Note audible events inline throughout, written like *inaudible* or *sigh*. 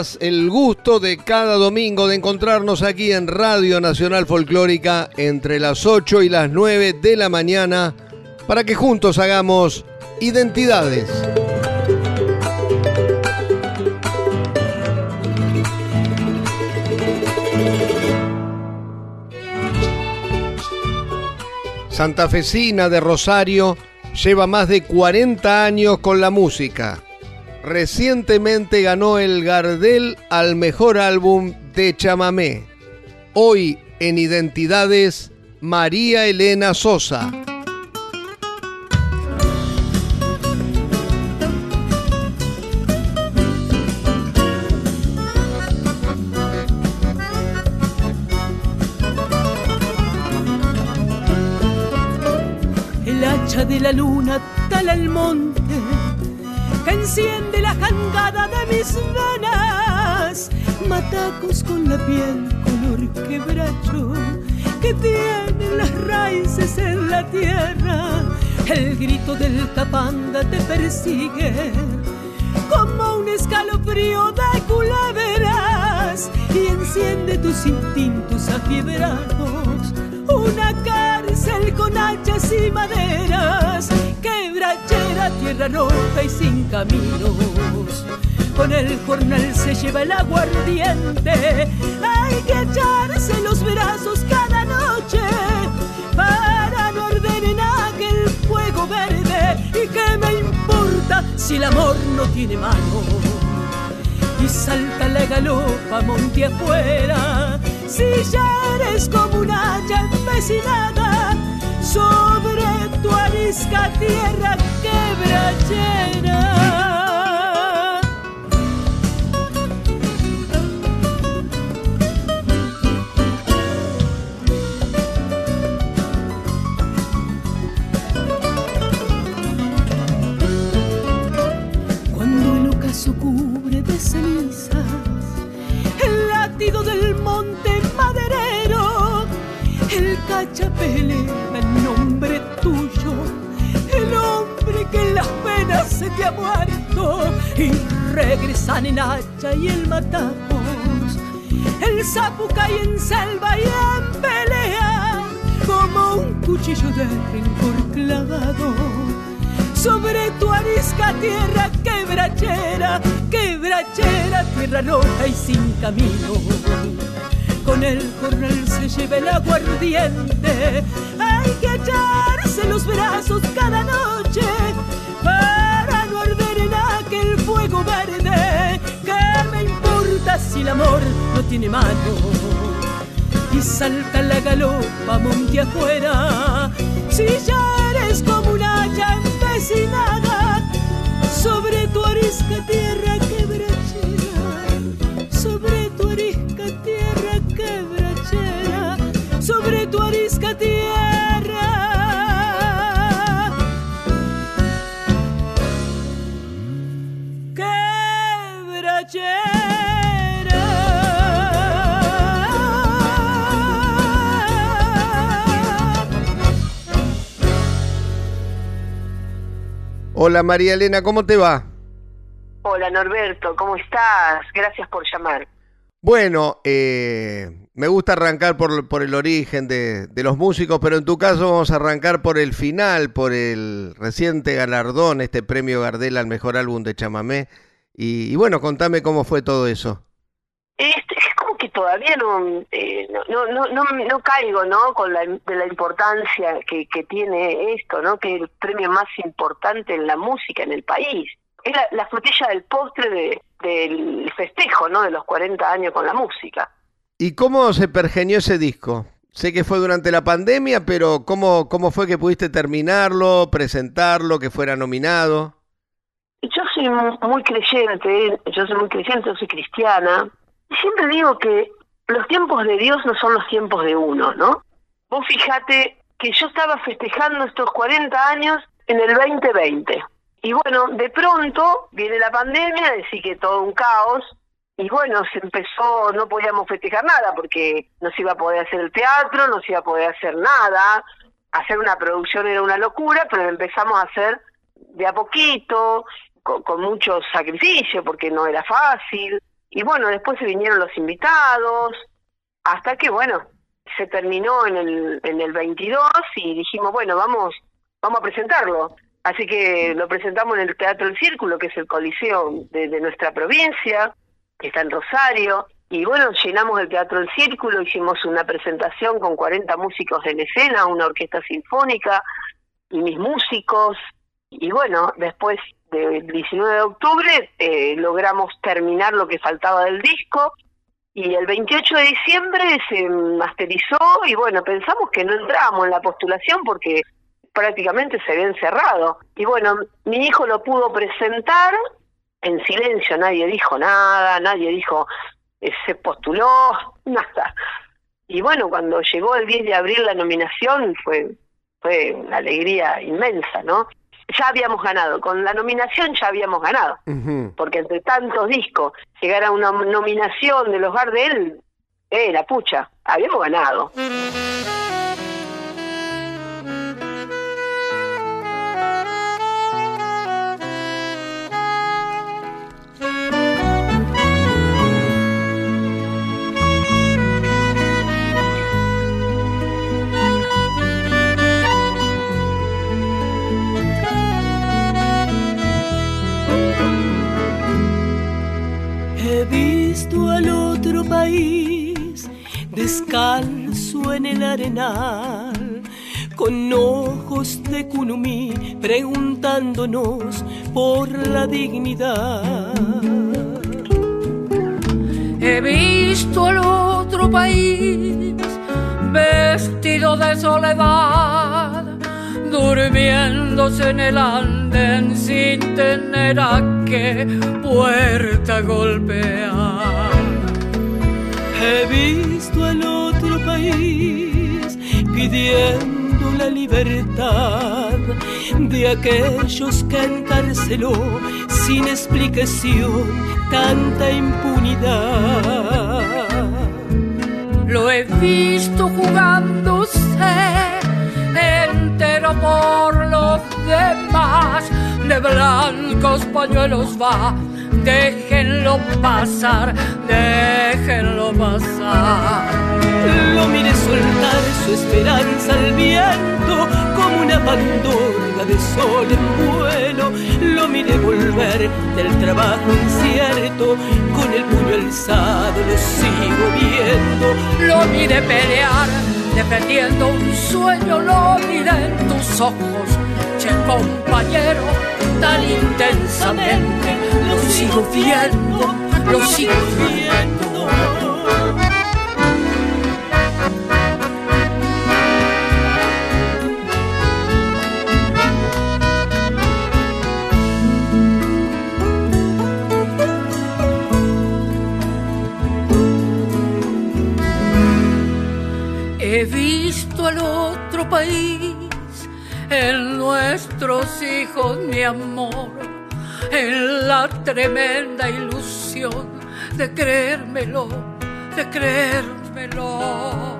El gusto de cada domingo de encontrarnos aquí en Radio Nacional Folclórica entre las 8 y las 9 de la mañana para que juntos hagamos identidades. Santafesina de Rosario lleva más de 40 años con la música recientemente ganó el Gardel al mejor álbum de chamamé. Hoy en Identidades, María Elena Sosa. El hacha de la luna tala el monte enciende la jangada de mis venas, matacos con la piel color quebracho que tienen las raíces en la tierra. El grito del tapanda te persigue como un escalofrío de culeveras y enciende tus instintos afiebrados. Una cárcel con hachas y maderas quebrachera, tierra rota y sin caminos. Con el jornal se lleva el aguardiente, hay que echarse los brazos cada noche para no arder en aquel fuego verde. ¿Y qué me importa si el amor no tiene mano? Y salta la galopa monte afuera, si ya eres como una haya empecinada sobre tu arisca tierra Cuando el ocaso cubre de cenizas el latido del monte maderero, el cachapele que muerto y regresan en hacha y el matamos. El sapo cae en selva y en pelea como un cuchillo de rencor clavado. Sobre tu arisca tierra quebrachera, quebrachera, tierra roja y sin camino. Con el corral se lleva el aguardiente, hay que echarse los brazos cada noche el amor no tiene mano? Y salta la galopa monte afuera, si ya eres como una haya empecinada sobre tu arisca tierra Hola María Elena, ¿cómo te va? Hola Norberto, ¿cómo estás? Gracias por llamar. Bueno, eh, me gusta arrancar por, por el origen de, de, los músicos, pero en tu caso vamos a arrancar por el final, por el reciente galardón, este premio Gardel al mejor álbum de chamamé. Y, y bueno, contame cómo fue todo eso. Este, todavía no, eh, no, no, no, no, caigo ¿no? con la, de la importancia que, que tiene esto, ¿no? que es el premio más importante en la música en el país. Es la, la frutilla del postre de, del festejo ¿no? de los 40 años con la música. ¿Y cómo se pergenió ese disco? Sé que fue durante la pandemia, pero ¿cómo, cómo fue que pudiste terminarlo, presentarlo, que fuera nominado? yo soy muy creyente, yo soy muy creyente, soy cristiana, y siempre digo que los tiempos de Dios no son los tiempos de uno, ¿no? Vos fíjate que yo estaba festejando estos 40 años en el 2020. Y bueno, de pronto viene la pandemia, decir que todo un caos, y bueno, se empezó, no podíamos festejar nada porque no se iba a poder hacer el teatro, no se iba a poder hacer nada, hacer una producción era una locura, pero empezamos a hacer de a poquito, con, con mucho sacrificio porque no era fácil, y bueno, después se vinieron los invitados, hasta que bueno, se terminó en el, en el 22 y dijimos, bueno, vamos, vamos a presentarlo. Así que lo presentamos en el Teatro del Círculo, que es el coliseo de, nuestra provincia, que está en Rosario. Y bueno, llenamos el Teatro del Círculo, hicimos una presentación con 40 músicos en escena, una orquesta sinfónica y mis músicos. Y bueno, después del 19 de octubre eh, logramos terminar lo que faltaba del disco y el 28 de diciembre se masterizó y bueno, pensamos que no entramos en la postulación porque prácticamente se había encerrado. Y bueno, mi hijo lo pudo presentar en silencio, nadie dijo nada, nadie dijo eh, se postuló, *laughs* nada. Y bueno, cuando llegó el 10 de abril la nominación fue fue una alegría inmensa, ¿no? Ya habíamos ganado, con la nominación ya habíamos ganado, porque entre tantos discos, llegar a una nominación de los Gardel, eh, la pucha, habíamos ganado. Arenal, con ojos de Kunumi preguntándonos por la dignidad. He visto el otro país vestido de soledad, durmiéndose en el anden sin tener a qué puerta golpear. He visto al otro país pidiendo la libertad de aquellos que encarceló sin explicación tanta impunidad. Lo he visto jugándose entero por los demás, de blancos pañuelos va déjenlo pasar, déjenlo pasar. Lo mire soltar su esperanza al viento como una pandorga de sol en vuelo. Lo mire volver del trabajo incierto con el puño alzado, lo sigo viendo. Lo mire pelear defendiendo un sueño, lo mire en tus ojos, che compañero, tan intensamente lo sigo viendo, lo sigo viendo. Al otro país en nuestros hijos, mi amor en la tremenda ilusión de creérmelo, de creérmelo.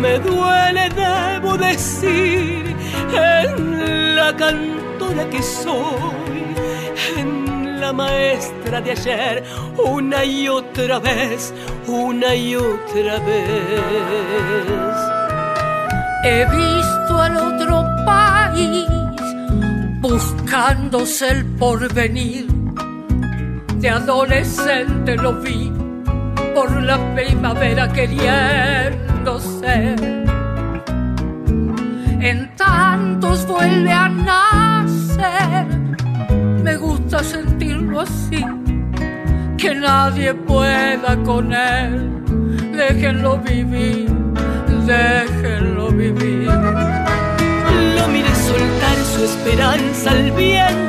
Me duele, debo decir, en la cantora que soy, en la maestra de ayer, una y otra vez, una y otra vez. He visto al otro país buscándose el porvenir. De adolescente lo vi por la primavera queriéndose. En tantos vuelve a nacer, me gusta sentirlo así, que nadie pueda con él. Déjenlo vivir, déjenlo vivir. Lo mire soltar su esperanza al viento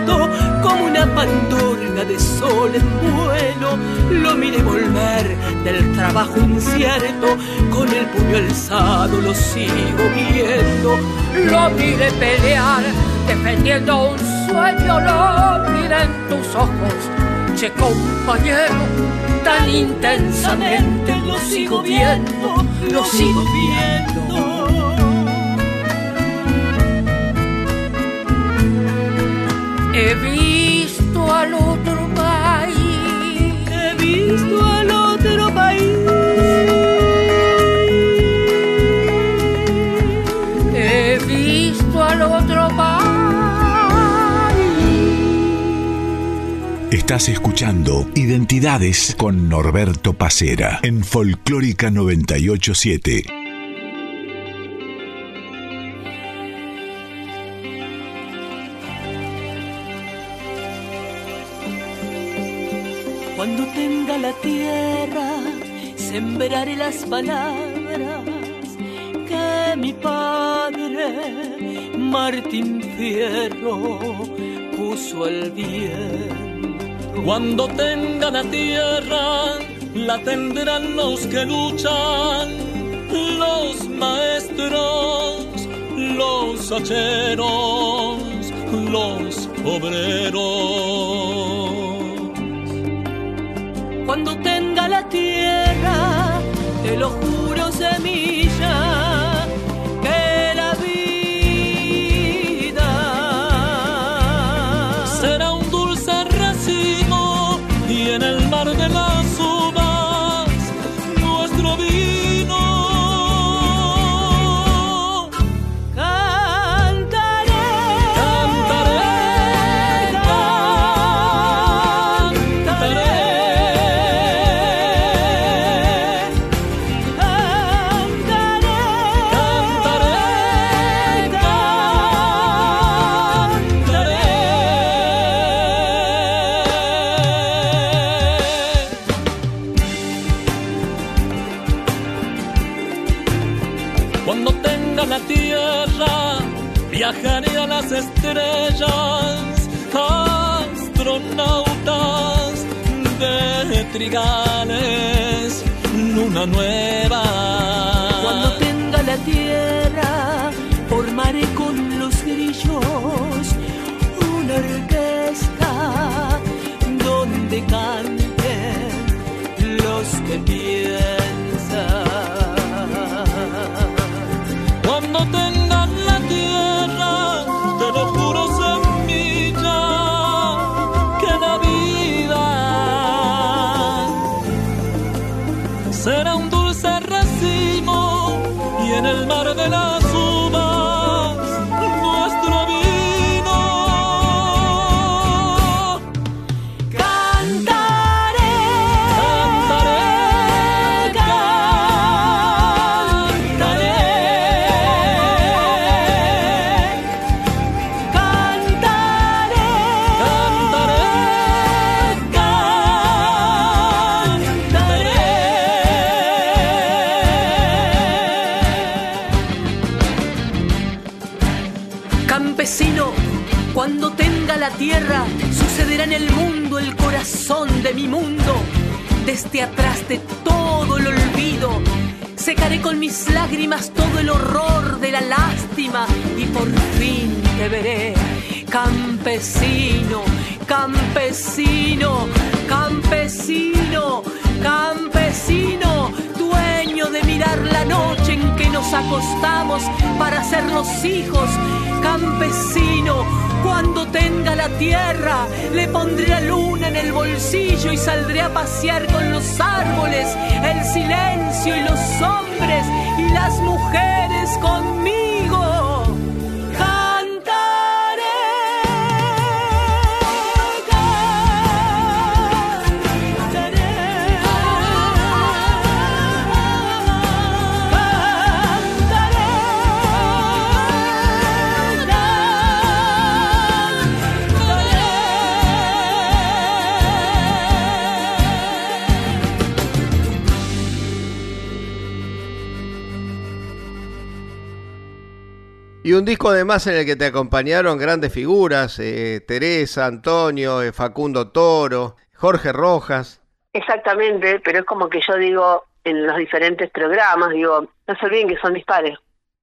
pandorga de sol en vuelo, lo miré volver del trabajo incierto, con el puño alzado lo sigo viendo, lo miré pelear, defendiendo un sueño, lo miré en tus ojos, che compañero, tan intensamente lo sigo viendo, lo sigo viendo. He visto al otro Estás escuchando Identidades con Norberto Pacera en Folclórica 987. sembraré las palabras que mi padre Martín Fierro puso al viento. Cuando tenga la tierra, la tendrán los que luchan, los maestros, los hacheros, los obreros. Cuando tenga la tierra, te lo juro tierra sucederá en el mundo el corazón de mi mundo. Desde atrás de todo el olvido, secaré con mis lágrimas todo el horror de la lástima y por fin te veré, campesino, campesino, campesino, campesino, dueño de mirar la noche en que nos acostamos para ser los hijos, campesino cuando tenga la tierra, le pondré la luna en el bolsillo y saldré a pasear con los árboles, el silencio y los hombres y las mujeres conmigo. Un disco además en el que te acompañaron grandes figuras, eh, Teresa, Antonio, eh, Facundo Toro, Jorge Rojas. Exactamente, pero es como que yo digo en los diferentes programas, digo, no se olviden que son mis padres,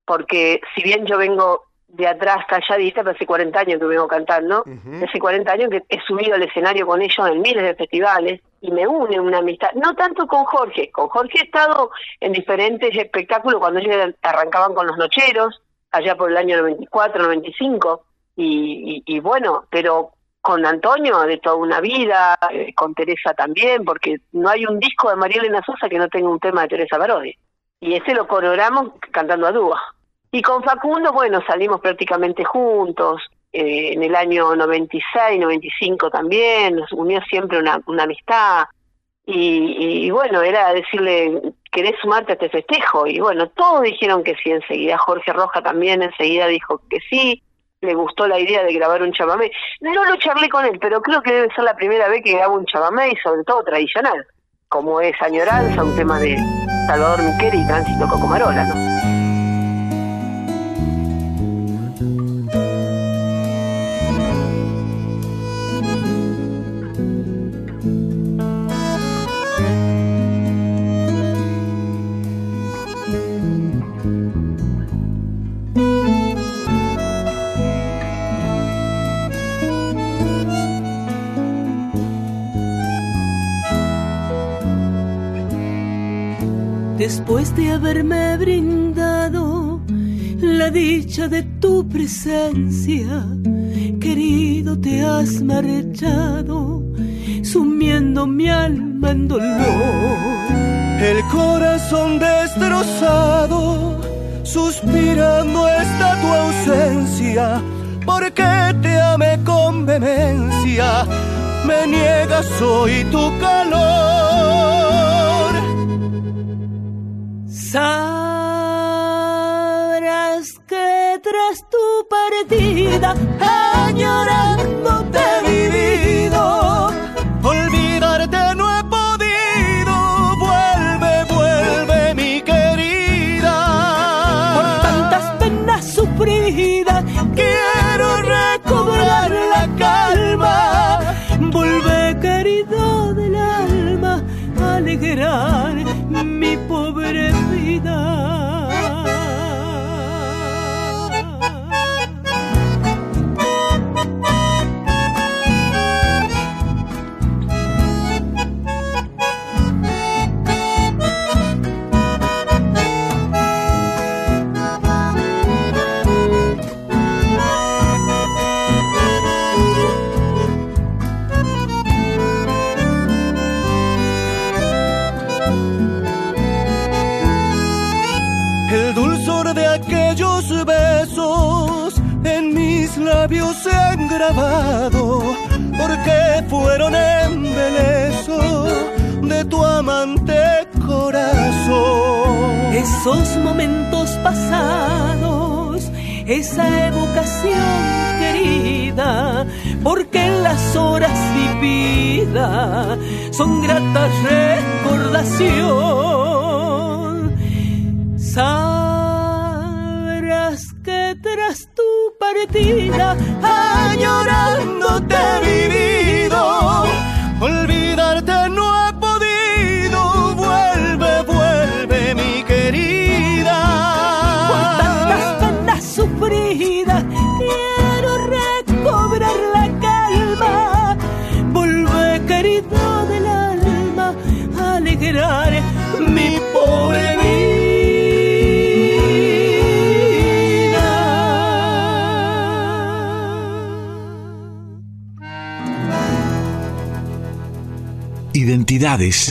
porque si bien yo vengo de atrás calladita, pero hace 40 años que vengo cantando, hace 40 años que he subido al escenario con ellos en miles de festivales y me une una amistad, no tanto con Jorge, con Jorge he estado en diferentes espectáculos cuando ellos arrancaban con los nocheros, allá por el año 94, 95, y, y, y bueno, pero con Antonio de toda una vida, eh, con Teresa también, porque no hay un disco de María Elena Sosa que no tenga un tema de Teresa Barodi. Y ese lo coronamos cantando a dúo. Y con Facundo, bueno, salimos prácticamente juntos. Eh, en el año 96, 95 también, nos unió siempre una, una amistad. Y, y, bueno, era decirle, ¿querés sumarte a este festejo? Y bueno, todos dijeron que sí enseguida. Jorge Roja también enseguida dijo que sí. Le gustó la idea de grabar un chamamé. No lo charlé con él, pero creo que debe ser la primera vez que grabo un chamamé y sobre todo tradicional, como es Añoranza, un tema de Salvador Miquel y Tránsito Cocomarola, ¿no? Después de haberme brindado la dicha de tu presencia, querido, te has marchado, sumiendo mi alma en dolor. El corazón destrozado, suspirando está tu ausencia, porque te amé con vehemencia, me niegas hoy tu calor he vivido, porque fueron embeleso de tu amante corazón. Esos momentos pasados, esa evocación querida, porque las horas vividas son gratas recordación. Sabrás que tras tu partida, añorándote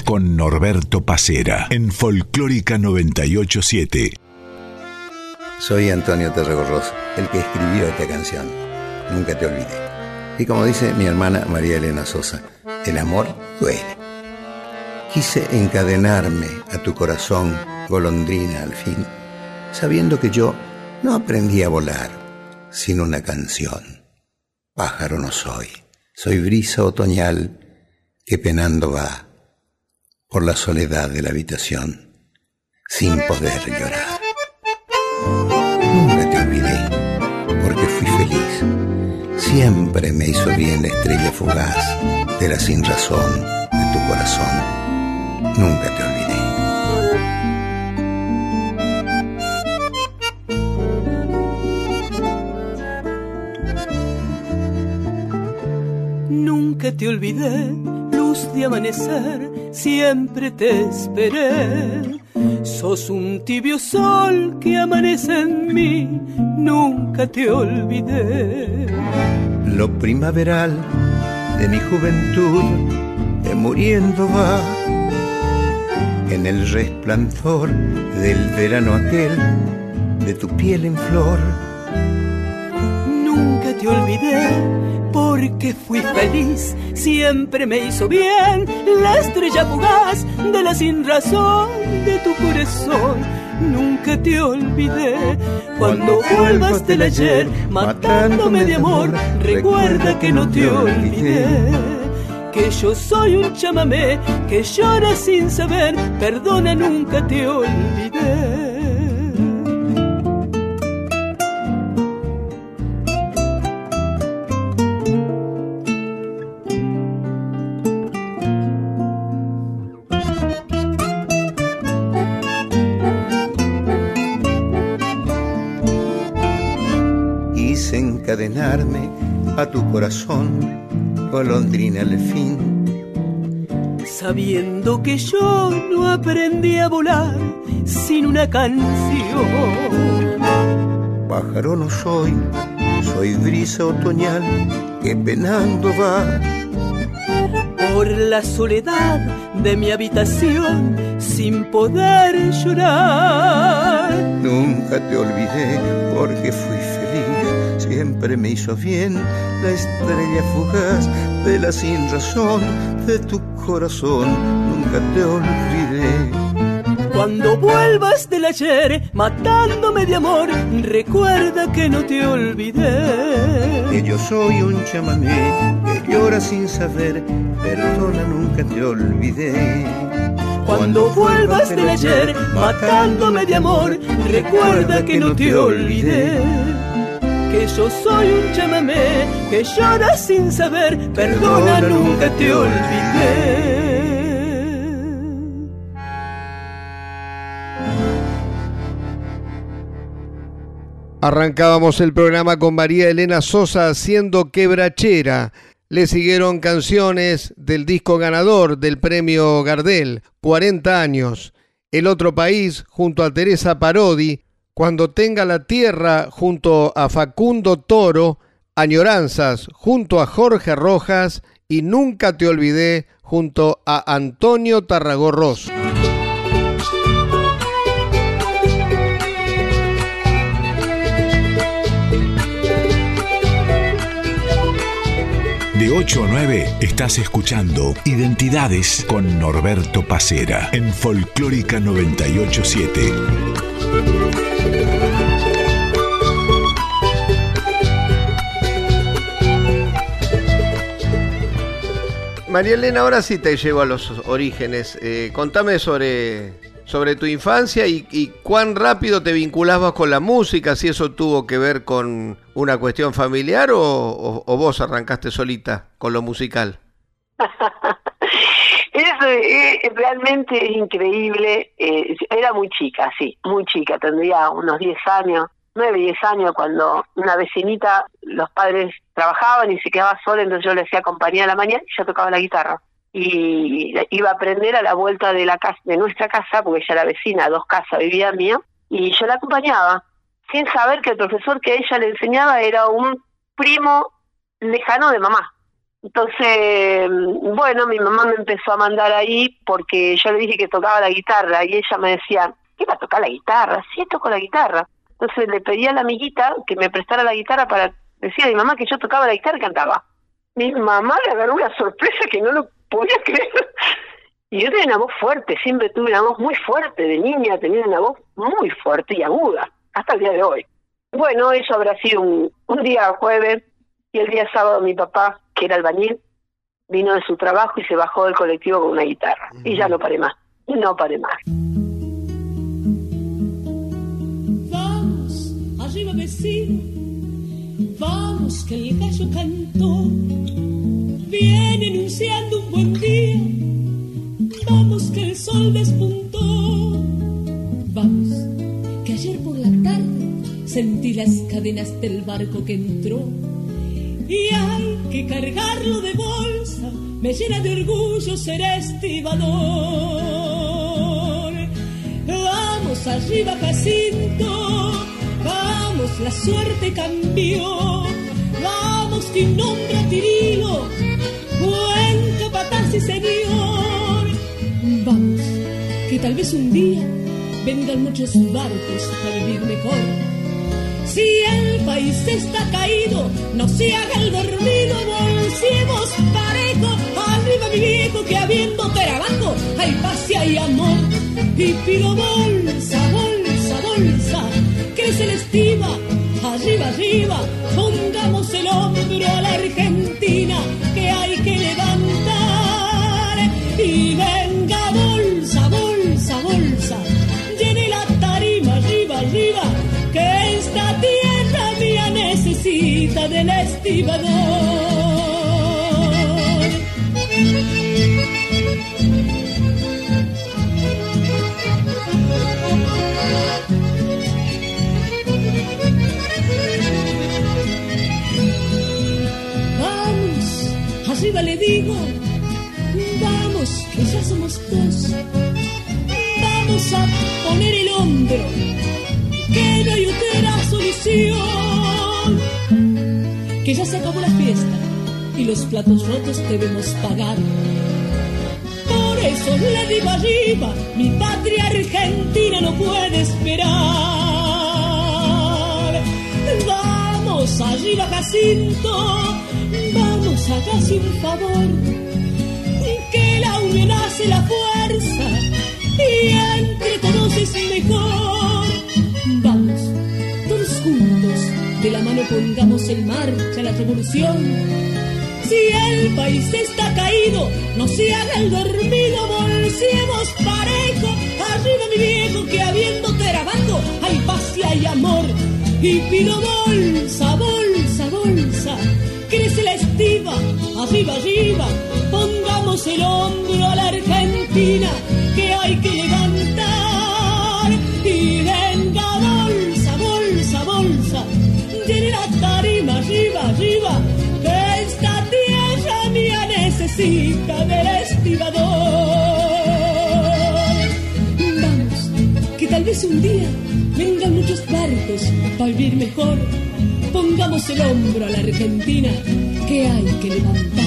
Con Norberto Pacera en Folclórica 987. Soy Antonio Terregorroso, el que escribió esta canción. Nunca te olvidé. Y como dice mi hermana María Elena Sosa, el amor duele. Quise encadenarme a tu corazón, golondrina al fin, sabiendo que yo no aprendí a volar sin una canción. Pájaro no soy, soy brisa otoñal que penando va por la soledad de la habitación sin poder llorar. Nunca te olvidé Siempre me hizo bien la estrella fugaz de la sin razón de tu corazón. Nunca te olvidé. Nunca te olvidé, luz de amanecer, siempre te esperé. Sos un tibio sol que amanece en mí, nunca te olvidé. Lo primaveral de mi juventud que muriendo va en el resplandor del verano aquel de tu piel en flor. Nunca te olvidé porque fui feliz, siempre me hizo bien la estrella fugaz de la sin razón de tu corazón. Nunca te olvidé cuando vuelvas del ayer matándome de amor. Recuerda que no te olvidé. Que yo soy un chamamé que llora sin saber, perdona, nunca te olvidé. A tu corazón, golondrina al fin. Sabiendo que yo no aprendí a volar sin una canción. Pájaro no soy, soy brisa otoñal que penando va. Por la soledad de mi habitación sin poder llorar. Nunca te olvidé porque fui siempre me hizo bien la estrella fugaz de la sin razón de tu corazón. Nunca te olvidé. Cuando vuelvas del ayer matándome de amor, recuerda que no te olvidé. Que yo soy un chamamé que llora sin saber, perdona, nunca te olvidé. Cuando vuelvas del ayer matándome de amor, recuerda que no te olvidé. Que yo soy un chamamé que llora sin saber, perdona, nunca te olvidé. Arrancábamos el programa con María Elena Sosa haciendo quebrachera. Le siguieron canciones del disco ganador del premio Gardel, 40 años. El otro país, junto a Teresa Parodi, Cuando tenga la tierra, junto a Facundo Toro, Añoranzas, junto a Jorge Rojas y Nunca te olvidé, junto a Antonio Tarragorros. De 8 a 9 estás escuchando Identidades con Norberto Pacera en Folclórica 987. María Elena, ahora sí te llevo a los orígenes. Eh, contame sobre, sobre tu infancia y, cuán rápido te vinculabas con la música, si eso tuvo que ver con una cuestión familiar o, vos arrancaste solita con lo musical. *laughs* Eso eh, realmente es increíble. Eh, era muy chica, sí, muy chica, tendría unos 10 años, 9, 10 años, cuando una vecinita, los padres trabajaban y se quedaba sola, entonces yo le hacía compañía a la mañana y yo tocaba la guitarra. Y iba a aprender a la vuelta de la casa, de nuestra casa, porque ella era vecina, dos casas vivía mía, y yo la acompañaba, sin saber que el profesor que ella le enseñaba era un primo lejano de mamá. Entonces, bueno, mi mamá me empezó a mandar ahí porque yo le dije que tocaba la guitarra y ella me decía, ¿qué va a tocar la guitarra? Sí, toco la guitarra. Entonces le pedí a la amiguita que me prestara la guitarra para decir a mi mamá que yo tocaba la guitarra y cantaba. Mi mamá le agarró una sorpresa que no lo podía *laughs* creer. Y yo tenía una voz fuerte, siempre tuve una voz muy fuerte de niña, tenía una voz muy fuerte y aguda, hasta el día de hoy. Bueno, eso habrá sido un, un día jueves y el día sábado mi papá, que era albañil, vino de su trabajo y se bajó del colectivo con una guitarra. Y ya no paré más, y no paré más. Que el gallo cantó, viene anunciando un buen día. Vamos que el sol despuntó. Vamos que ayer por la tarde sentí las cadenas del barco que entró. Y hay que cargarlo de bolsa, me llena de orgullo ser estibador. Vamos arriba, Jacinto Vamos, la suerte cambió. Vamos, que nombra Tirilo. Buen capataz y señor. Vamos, que tal vez un día vengan muchos barcos para vivir mejor. Si el país está caído, no se haga el dormido, bolsemos parejo. Arriba mi viejo, que habiendo trabajo, hay paz y hay amor. Y pido bolsa, bolsa, bolsa se le estima, arriba, arriba, a la Argentina que hay que levantar y venga bolsa, bolsa, bolsa, llene la tarima arriba, arriba, que esta tierra mía necesita del estibador. Le digo, vamos, que ya somos dos. Vamos a poner el hombro, que no hay otra solución. Que ya se acabó la fiesta y los platos rotos debemos pagar. Por eso le digo arriba, mi patria argentina no puede esperar. Vamos arriba, Jacinto hágase un favor, que la unión hace la fuerza y entre todos es mejor. Vamos, todos juntos, de la mano pongamos en marcha la revolución. Si el país está caído, no se haga el dormido, bolsiemos parejo. Arriba mi viejo, que habiendo trabajo, hay paz y hay amor. Y pido bolsa, bolsa, arriba, arriba, pongamos el hombro a la Argentina que hay que levantar. Y venga bolsa, bolsa, bolsa, llene la tarima arriba, arriba, que esta tierra mía necesita del estibador. Vamos, que tal vez un día vengan muchos partos para vivir mejor. Pongamos el hombro a la Argentina que hay que levantar.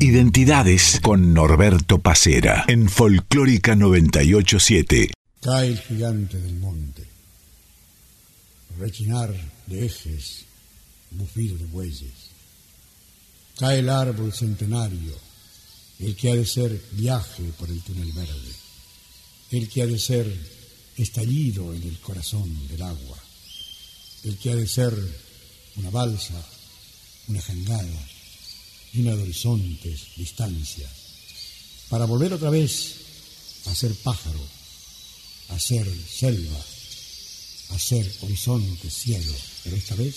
Identidades con Norberto Pacera en Folclórica 987. Cae el gigante del monte, rechinar de ejes, bufir de bueyes. Cae el árbol centenario, el que ha de ser viaje por el túnel verde, el que ha de ser estallido en el corazón del agua, el que ha de ser una balsa, una jangada, llena de horizontes, distancias, para volver otra vez a ser pájaro, a ser selva, a ser horizonte, cielo, pero esta vez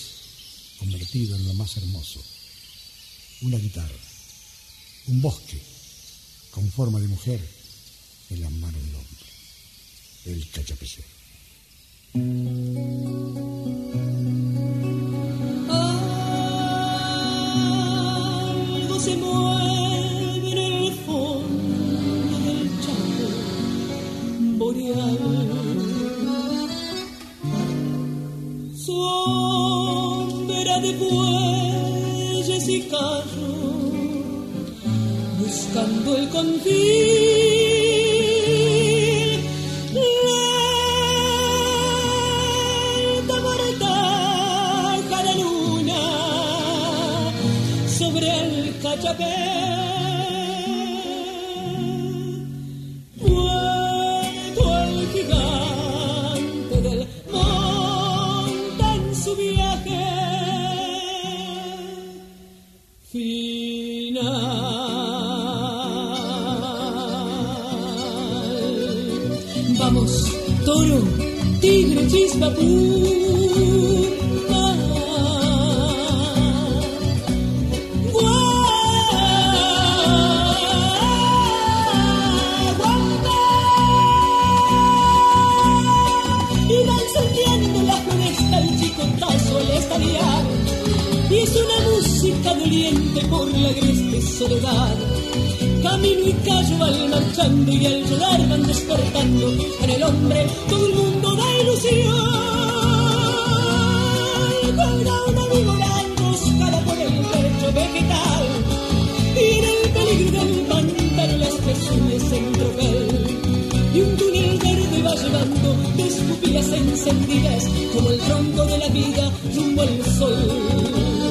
convertido en lo más hermoso, una guitarra, un bosque con forma de mujer en la mano del hombre el cachapecero. Música como el tronco de la vida rumbo al sol.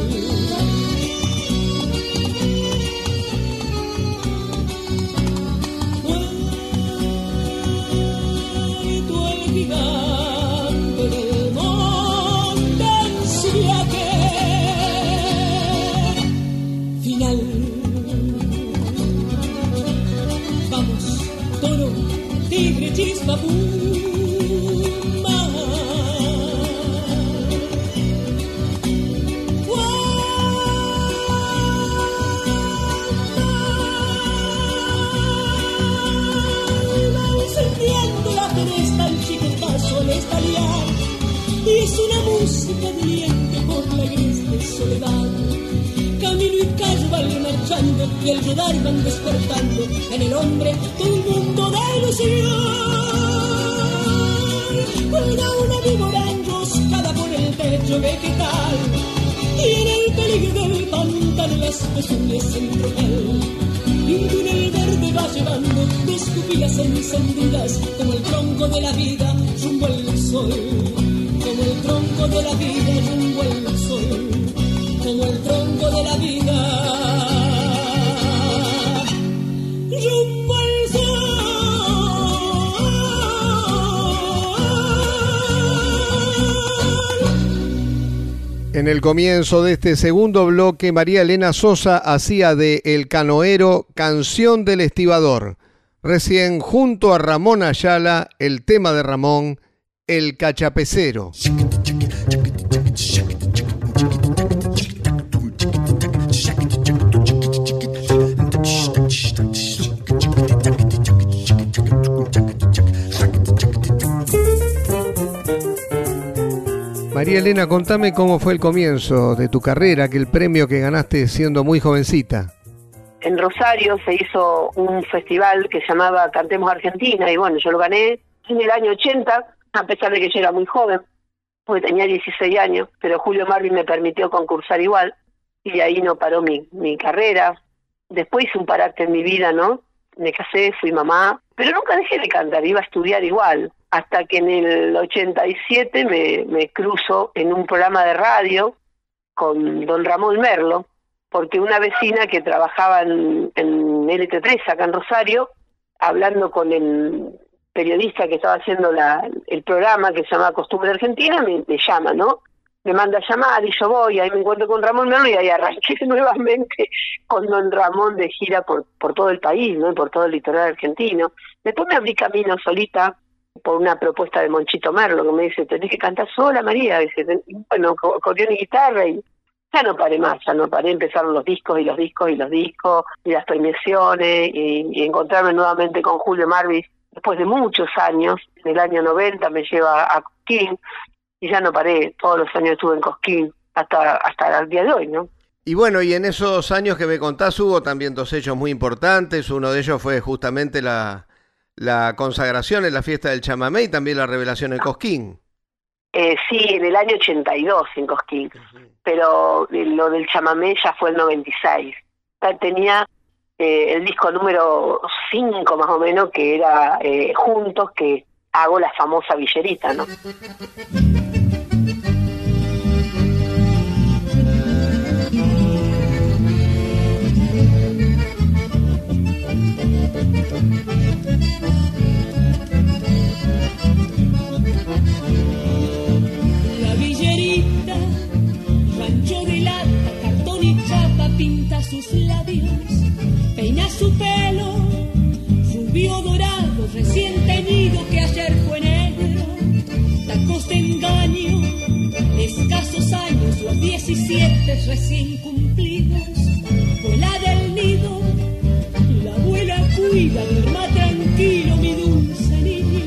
Y el rodar van despertando en el hombre un mundo de ilusión. Una, una víbora enroscada por el techo vegetal y en el peligro del pantano las pezuñas en tropel. Y un túnel verde va llevando dos pupilas encendidas como el tronco de la vida rumbo al sol. Como el tronco de la vida rumbo al sol. Como el tronco de la vida. En el comienzo de este segundo bloque, María Elena Sosa hacía de El Canoero canción del estibador. Recién junto a Ramón Ayala, el tema de Ramón, El Cachapecero. María Elena, contame cómo fue el comienzo de tu carrera, aquel premio que ganaste siendo muy jovencita. En Rosario se hizo un festival que se llamaba Cantemos Argentina y bueno, yo lo gané en el año 80, a pesar de que yo era muy joven, porque tenía 16 años, pero Julio Marvin me permitió concursar igual y ahí no paró mi, mi carrera. Después hice un parate en mi vida, ¿no? Me casé, fui mamá, pero nunca dejé de cantar, iba a estudiar igual hasta que en el 87 me, me cruzo en un programa de radio con don Ramón Merlo, porque una vecina que trabajaba en, en LT3 acá en Rosario, hablando con el periodista que estaba haciendo la, el programa que se llama Costumbre Argentina, me, me llama, ¿no? Me manda a llamar y yo voy, ahí me encuentro con Ramón Merlo y ahí arranqué *laughs* nuevamente con don Ramón de gira por, por todo el país, ¿no? por todo el litoral argentino. Después me abrí camino solita por una propuesta de Monchito Merlo que me dice, tenés que cantar sola, María. Dice, bueno, acordeón y guitarra y ya no paré más, ya no paré, empezaron los discos y los discos y los discos y las premiaciones y, encontrarme nuevamente con Julio Marvis después de muchos años, en el año 90 me lleva a Cosquín y ya no paré, todos los años estuve en Cosquín hasta, hasta el día de hoy, ¿no? Y bueno, y en esos años que me contás hubo también dos hechos muy importantes, uno de ellos fue justamente la, la consagración en la fiesta del chamamé y también la revelación en Cosquín. Eh, sí, en el año 82 en Cosquín, pero lo del chamamé ya fue el 96. Tenía eh, el disco número 5 más o menos, que era eh, Juntos, que hago la famosa villerita, ¿no? La villerita, rancho de lata, cartón y chapa, pinta sus labios, peina su pelo, rubio dorado, recién teñido que ayer fue negro, tacos de engaño, escasos años, los 17 recién cumplidos, vida duerma tranquilo, mi dulce niño.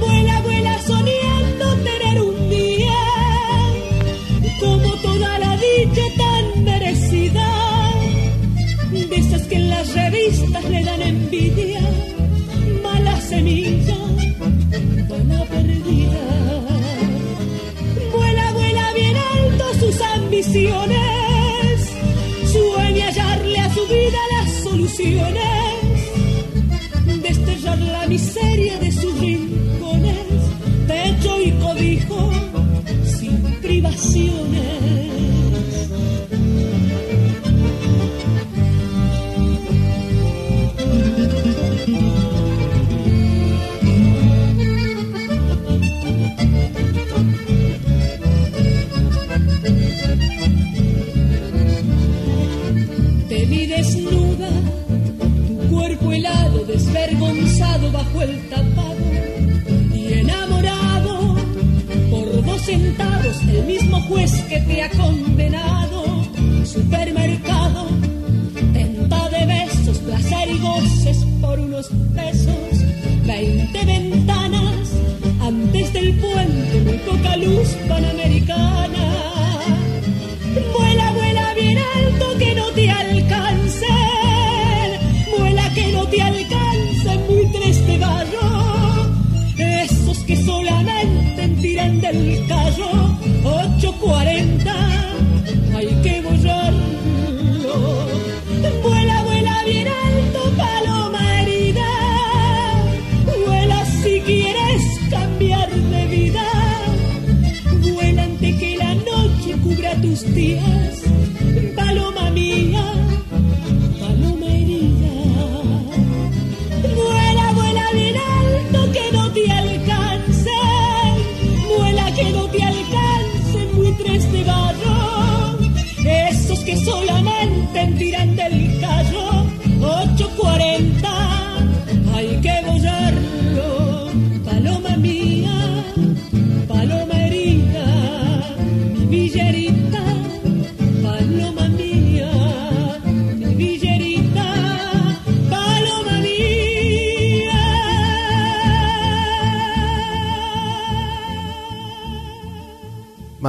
Vuela, vuela soñando tener un día como toda la dicha tan merecida. De esas que en las revistas le dan envidia, mala semilla, buena perdida. Vuela, vuela bien alto sus ambiciones las soluciones, destellar la miseria de sus rincones, techo y cobijo sin privaciones.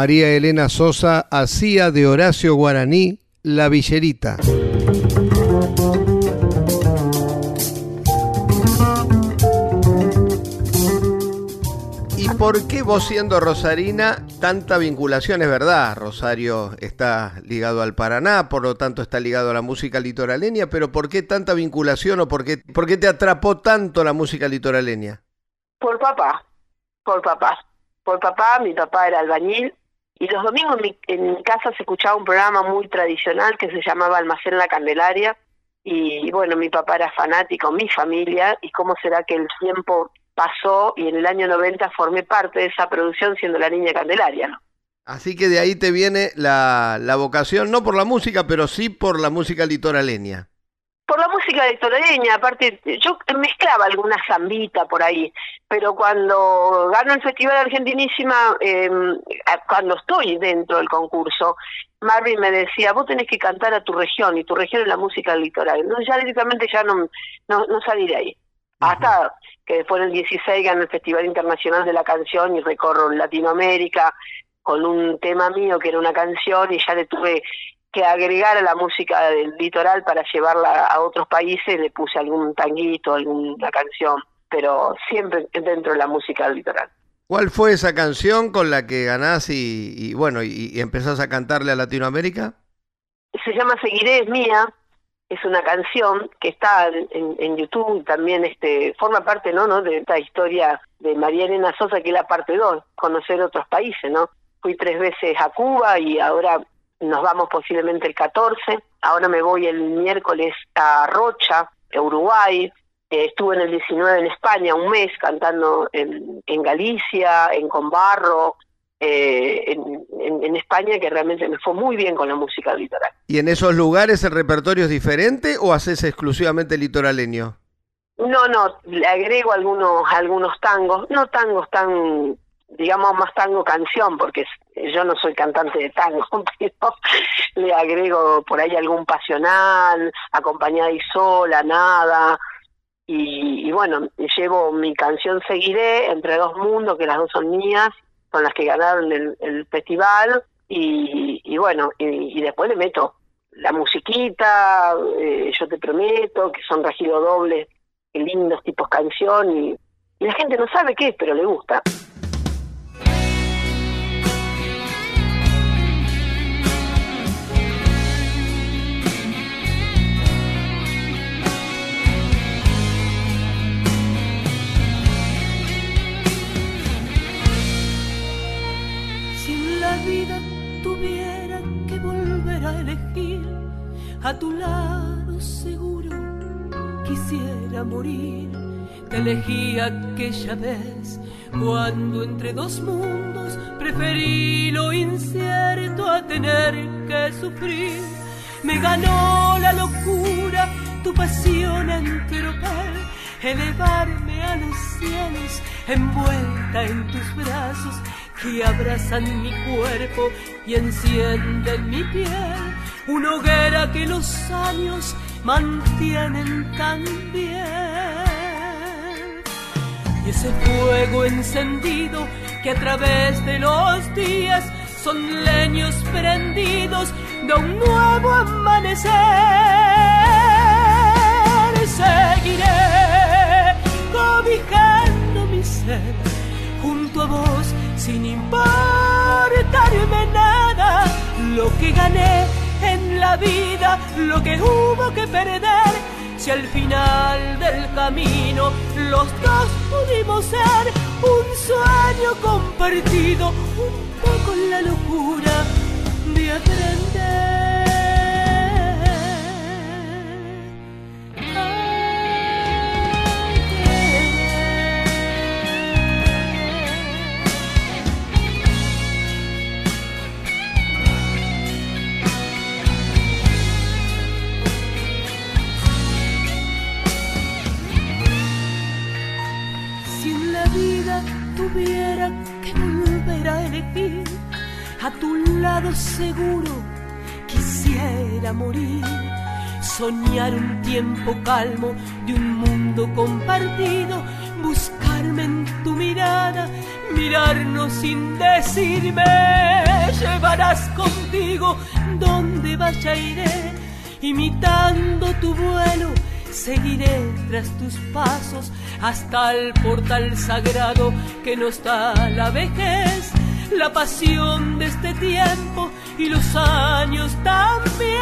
María Elena Sosa hacía de Horacio Guaraní la villerita. ¿Y por qué vos siendo rosarina tanta vinculación? Es verdad, Rosario está ligado al Paraná, por lo tanto está ligado a la música litoraleña, pero ¿por qué tanta vinculación o por qué, por qué te atrapó tanto la música litoraleña? Por papá, por papá. Por papá, mi papá era albañil y los domingos en mi, en mi casa se escuchaba un programa muy tradicional que se llamaba Almacén La Candelaria y bueno, mi papá era fanático, mi familia y cómo será que el tiempo pasó y en el año 90 formé parte de esa producción siendo la niña Candelaria, ¿no? Así que de ahí te viene la, la vocación, no por la música, pero sí por la música litoraleña. Por la música litoraleña, aparte, yo mezclaba alguna zambita por ahí, pero cuando gano el Festival Argentinísima, eh, cuando estoy dentro del concurso, Marvin me decía, vos tenés que cantar a tu región, y tu región es la música litoral. Entonces ya directamente ya no, no, no salí de ahí. Hasta que después en el 16 gano el Festival Internacional de la Canción y recorro Latinoamérica con un tema mío que era una canción y ya le tuve que agregar a la música del litoral para llevarla a otros países, le puse algún tanguito, alguna canción, pero siempre dentro de la música del litoral. ¿Cuál fue esa canción con la que ganás y, y bueno, y, y empezás a cantarle a Latinoamérica? Se llama Seguiré es mía, es una canción que está en, en YouTube, también este forma parte no no de esta historia de María Elena Sosa que es la parte 2, conocer otros países, ¿no? Fui tres veces a Cuba y ahora nos vamos posiblemente el 14, ahora me voy el miércoles a Rocha, Uruguay, eh, estuve en el 19 en España un mes cantando en, en Galicia, en Combarro, eh, en, en, en, España, que realmente me fue muy bien con la música litoral. ¿Y en esos lugares el repertorio es diferente o haces exclusivamente litoraleño? No, no, le agrego algunos algunos tangos, no tangos tan, digamos, más tango canción, porque yo no soy cantante de tango, *laughs* pero le agrego por ahí algún pasional, acompañada y sola, nada, y, y bueno, llevo mi canción Seguiré, Entre Dos Mundos, que las dos son mías, son las que ganaron el, el festival, y, y bueno, y, y, después le meto la musiquita, eh, Yo Te Prometo, que son regido dobles, lindos tipos canción, y y la gente no sabe qué es, pero le gusta. A tu lado seguro quisiera morir. Te elegí aquella vez cuando entre dos mundos preferí lo incierto a tener que sufrir. Me ganó la locura, tu pasión en tropel, elevarme a los cielos envuelta en tus brazos que abrazan mi cuerpo y encienden mi piel una hoguera que los años mantienen tan bien. Y ese fuego encendido que a través de los días son leños prendidos de un nuevo amanecer. Seguiré cobijando mi ser junto a vos sin importarme nada lo que gané en la vida lo que hubo que perder. Si al final del camino los dos pudimos ser un sueño compartido, un poco la locura de aprender. Seguro quisiera morir. Soñar un tiempo calmo de un mundo compartido, buscarme en tu mirada, mirarnos sin decirme, llevarás contigo donde vaya iré, imitando tu vuelo Seguiré tras tus pasos hasta el portal sagrado que nos da la vejez, la pasión de este tiempo y los años también.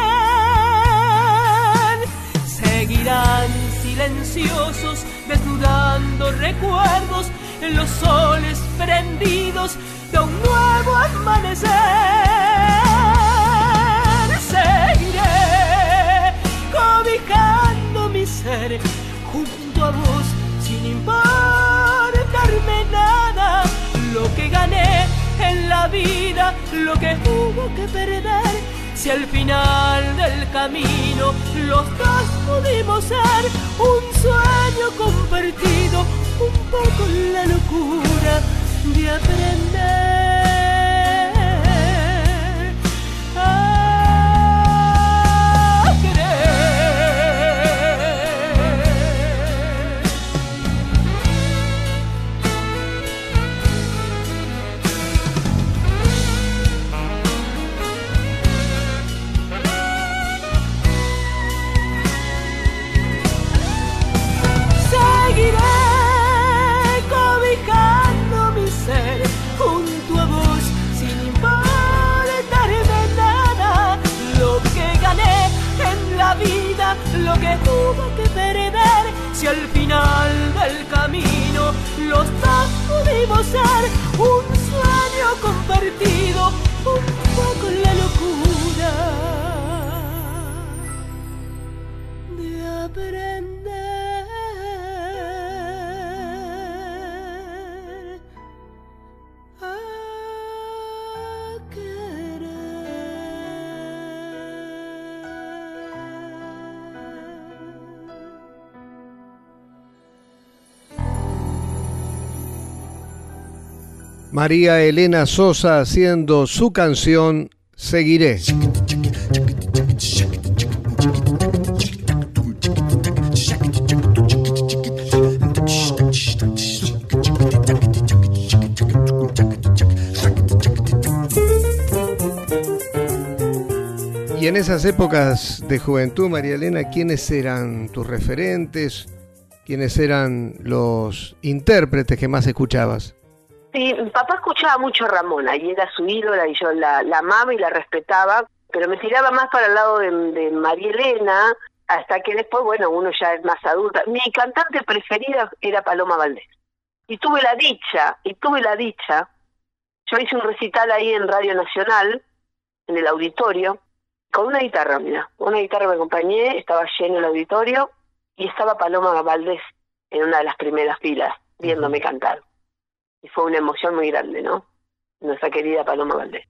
Seguirán silenciosos desnudando recuerdos en los soles prendidos de un nuevo amanecer. Seguiré cobijando ser junto a vos sin importarme nada. Lo que gané en la vida, lo que hubo que perder. Si al final del camino los dos pudimos ser un sueño compartido, un poco la locura de aprender. Un sueño compartido, un poco la locura de aprender. María Elena Sosa haciendo su canción Seguiré. Y en esas épocas de juventud, María Elena, ¿quiénes eran tus referentes? quienes eran los intérpretes que más escuchabas. Sí, mi papá escuchaba mucho a Ramona y era su ídola y yo la, la amaba y la respetaba, pero me tiraba más para el lado de, de María Elena, hasta que después, bueno, uno ya es más adulta. Mi cantante preferida era Paloma Valdés. Y tuve la dicha, y tuve la dicha, yo hice un recital ahí en Radio Nacional, en el auditorio, con una guitarra, mira, una guitarra me acompañé, estaba lleno el auditorio, y estaba Paloma Valdés en una de las primeras filas, viéndome cantar. Y fue una emoción muy grande, ¿no? Nuestra querida Paloma Valdés.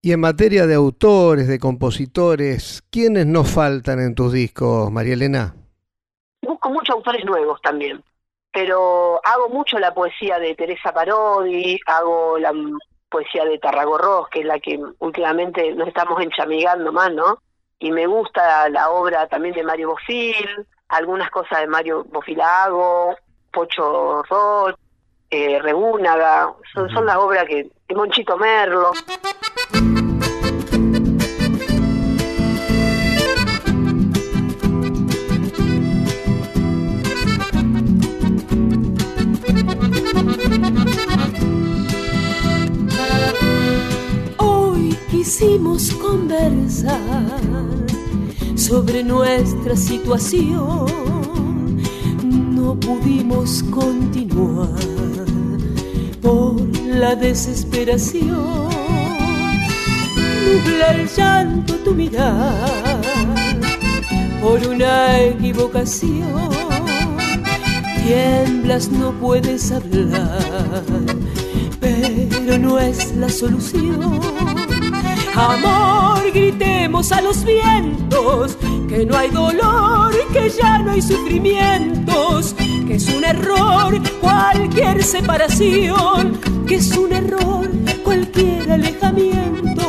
Y en materia de autores, de compositores, ¿quiénes nos faltan en tus discos, María Elena? Busco muchos autores nuevos también, pero hago mucho la poesía de Teresa Parodi, hago la poesía de Tarragorros, que es la que últimamente nos estamos enchamigando más, ¿no? Y me gusta la obra también de Mario Bofil, algunas cosas de Mario Bofilago, Pocho Roth, eh, Rebúnaga, son, son las obras que, de Monchito Merlo. Hoy quisimos conversar sobre nuestra situación. No pudimos continuar por la desesperación. Nubla el llanto tu mirar por una equivocación. Tiemblas, no puedes hablar, pero no es la solución. Amor, gritemos a los vientos que no hay dolor, que ya no hay sufrimientos, que es un error cualquier separación, que es un error cualquier alejamiento.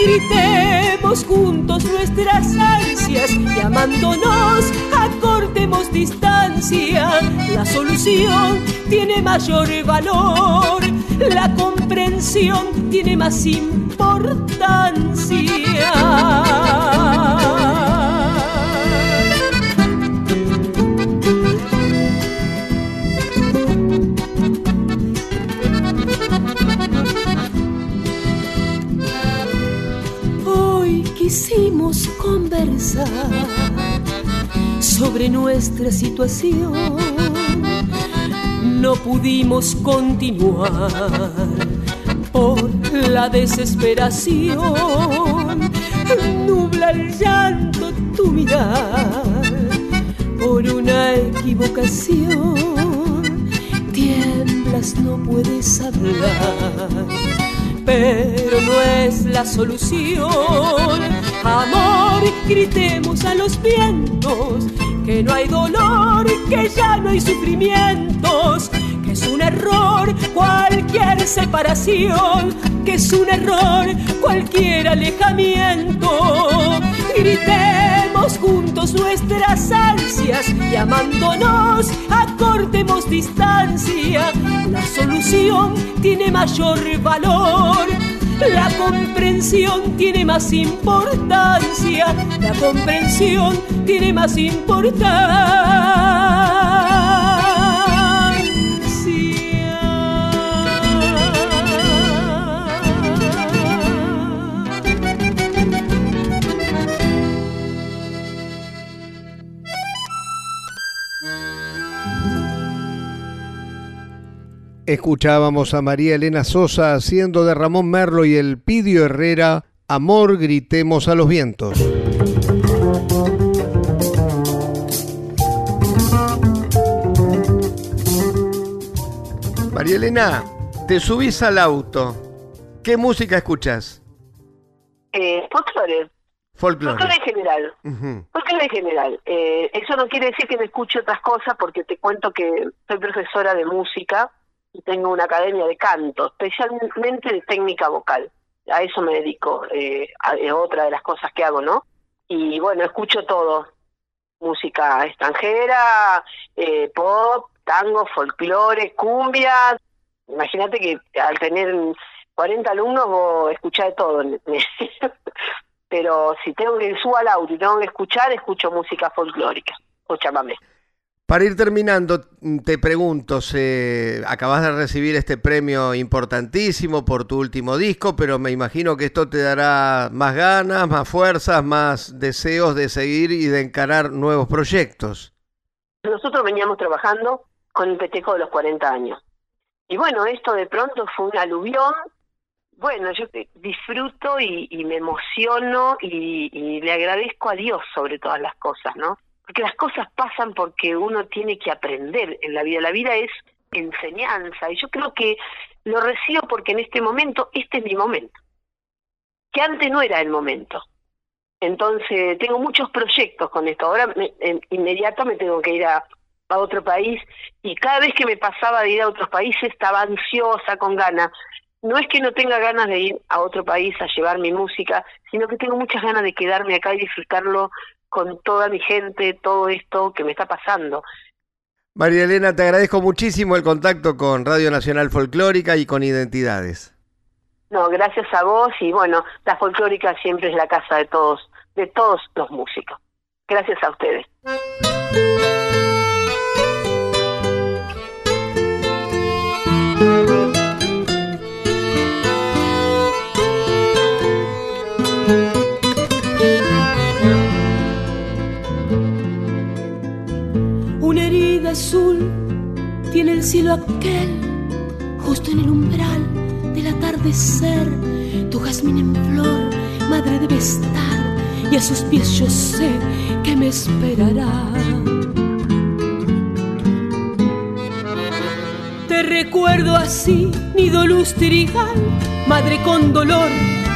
Gritemos juntos nuestras ansias y amándonos acortemos distancia. La solución tiene mayor valor, la comprensión tiene más importancia. Nuestra situación. No pudimos continuar por la desesperación. Nubla el llanto tu mirar por una equivocación. Tiemblas, no puedes hablar pero no es la solución. Amor, gritemos a los vientos que no hay dolor, que ya no hay sufrimientos, que es un error cualquier separación, que es un error cualquier alejamiento. Gritemos juntos nuestras ansias y amándonos acortemos distancia. La solución tiene mayor valor. La comprensión tiene más importancia. La comprensión tiene más importancia. Escuchábamos a María Elena Sosa haciendo de Ramón Merlo y el Pidio Herrera Amor, gritemos a los vientos. María Elena, te subís al auto. ¿Qué música escuchas? Eh, folclore, Folclore. folclore en general. Ujú. Folclore en general. Eh, eso no quiere decir que no escuche otras cosas, porque te cuento que soy profesora de música tengo una academia de canto, especialmente de técnica vocal. A eso me dedico, eh, a- otra de las cosas que hago, ¿no? Y bueno, escucho todo. Música extranjera, eh, pop, tango, folclore, cumbia. Imagínate que al tener 40 alumnos vos escuchás de todo. *laughs* Pero si tengo que subo al auto y tengo que escuchar, escucho música folclórica o chamamé. Para ir terminando, te pregunto, se, acabas de recibir este premio importantísimo por tu último disco, pero me imagino que esto te dará más ganas, más fuerzas, más deseos de seguir y de encarar nuevos proyectos. Nosotros veníamos trabajando con el petejo de los 40 años. Y bueno, esto de pronto fue un aluvión. Bueno, yo disfruto y, me emociono y, y le agradezco a Dios sobre todas las cosas, ¿no? Porque las cosas pasan porque uno tiene que aprender en la vida. La vida es enseñanza y yo creo que lo recibo porque en este momento, este es mi momento, que antes no era el momento. Entonces, tengo muchos proyectos con esto. Ahora, en, inmediato me tengo que ir a, a otro país y cada vez que me pasaba de ir a otros países estaba ansiosa, con ganas. No es que no tenga ganas de ir a otro país a llevar mi música, sino que tengo muchas ganas de quedarme acá y disfrutarlo con toda mi gente todo esto que me está pasando. María Elena, te agradezco muchísimo el contacto con Radio Nacional Folclórica y con Identidades. No, gracias a vos y bueno, la folclórica siempre es la casa de todos, de todos los músicos. Gracias a ustedes. Azul tiene el cielo aquel, justo en el umbral del atardecer. Tu jazmín en flor, madre debe estar, y a sus pies yo sé que me esperará. Te recuerdo así, nido luz madre con dolor,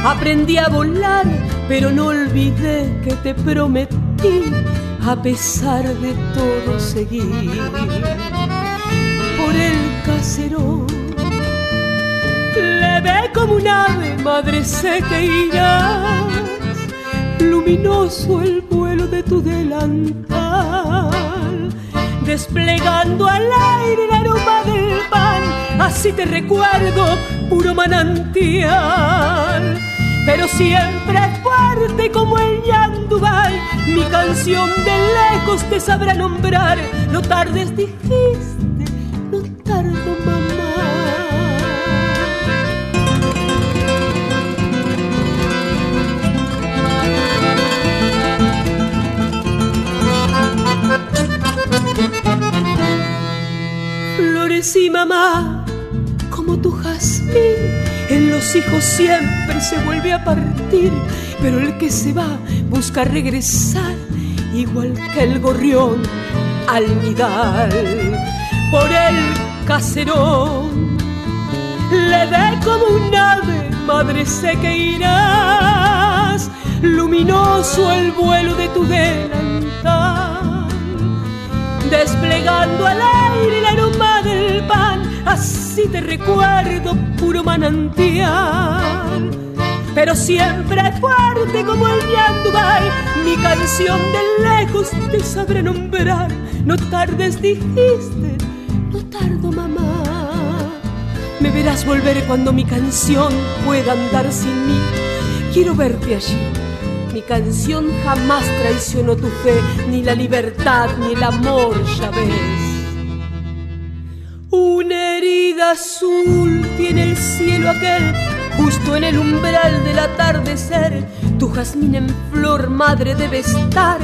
aprendí a volar, pero no olvidé que te prometí a pesar de todo seguir. Por el caserón. Le ve como un ave, madre sé que irás, luminoso el vuelo de tu delantal, desplegando al aire el aroma del pan, así te recuerdo, puro manantial pero siempre fuerte como el Yandubal. Mi canción de lejos te sabrá nombrar. No tardes, dijiste, no tardo, mamá. Flores y mamá, en los hijos siempre se vuelve a partir, pero el que se va busca regresar, igual que el gorrión al nidal. Por el caserón le ve como un ave, madre sé que irás, luminoso el vuelo de tu delantal, desplegando al aire el aroma del pan así te recuerdo, puro manantial. Pero siempre fuerte como el Yandubay, mi canción de lejos te sabré nombrar. No tardes, dijiste, no tardo, mamá. Me verás volver cuando mi canción pueda andar sin mí. Quiero verte allí. Mi canción jamás traicionó tu fe, ni la libertad, ni el amor, ya ves. Azul tiene el cielo aquel, justo en el umbral del atardecer. Tu jazmín en flor, madre, debe estar,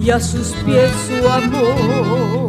y a sus pies su amor.